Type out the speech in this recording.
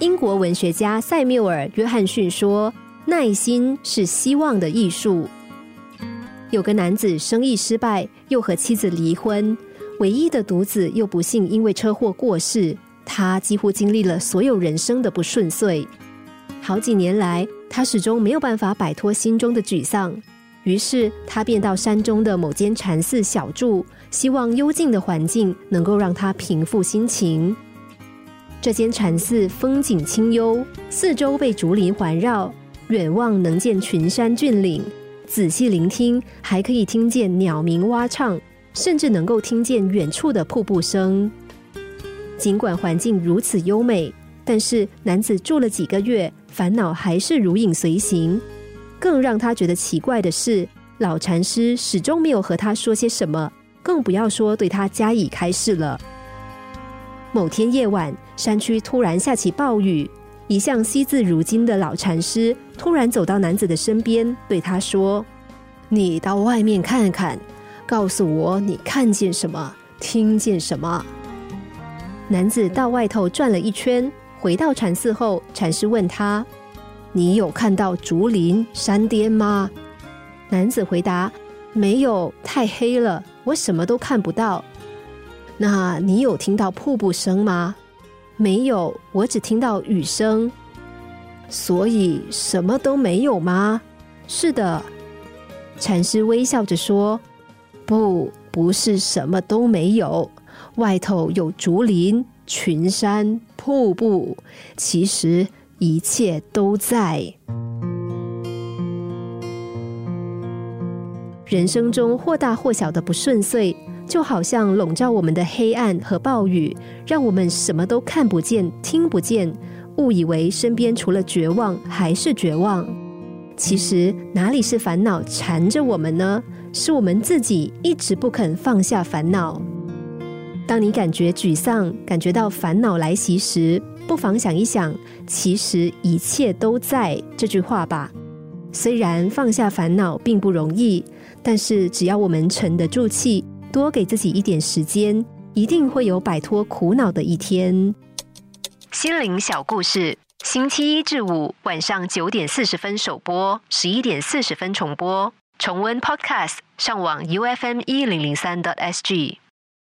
英国文学家塞缪尔·约翰逊说：“耐心是希望的艺术。”有个男子生意失败，又和妻子离婚，唯一的独子又不幸因为车祸过世，他几乎经历了所有人生的不顺遂。好几年来，他始终没有办法摆脱心中的沮丧，于是他便到山中的某间禅寺小住，希望幽静的环境能够让他平复心情。这间禅寺风景清幽，四周被竹林环绕，远望能见群山峻岭。仔细聆听，还可以听见鸟鸣蛙唱，甚至能够听见远处的瀑布声。尽管环境如此优美，但是男子住了几个月，烦恼还是如影随形。更让他觉得奇怪的是，老禅师始终没有和他说些什么，更不要说对他加以开示了。某天夜晚，山区突然下起暴雨。一向惜字如金的老禅师突然走到男子的身边，对他说：“你到外面看看，告诉我你看见什么，听见什么。”男子到外头转了一圈，回到禅寺后，禅师问他：“你有看到竹林山巅吗？”男子回答：“没有，太黑了，我什么都看不到。”那你有听到瀑布声吗？没有，我只听到雨声，所以什么都没有吗？是的，禅师微笑着说：“不，不是什么都没有，外头有竹林、群山、瀑布，其实一切都在。”人生中或大或小的不顺遂。就好像笼罩我们的黑暗和暴雨，让我们什么都看不见、听不见，误以为身边除了绝望还是绝望。其实哪里是烦恼缠着我们呢？是我们自己一直不肯放下烦恼。当你感觉沮丧、感觉到烦恼来袭时，不妨想一想“其实一切都在”这句话吧。虽然放下烦恼并不容易，但是只要我们沉得住气。多给自己一点时间，一定会有摆脱苦恼的一天。心灵小故事，星期一至五晚上九点四十分首播，十一点四十分重播。重温 Podcast，上网 U F M 一零零三 t S G。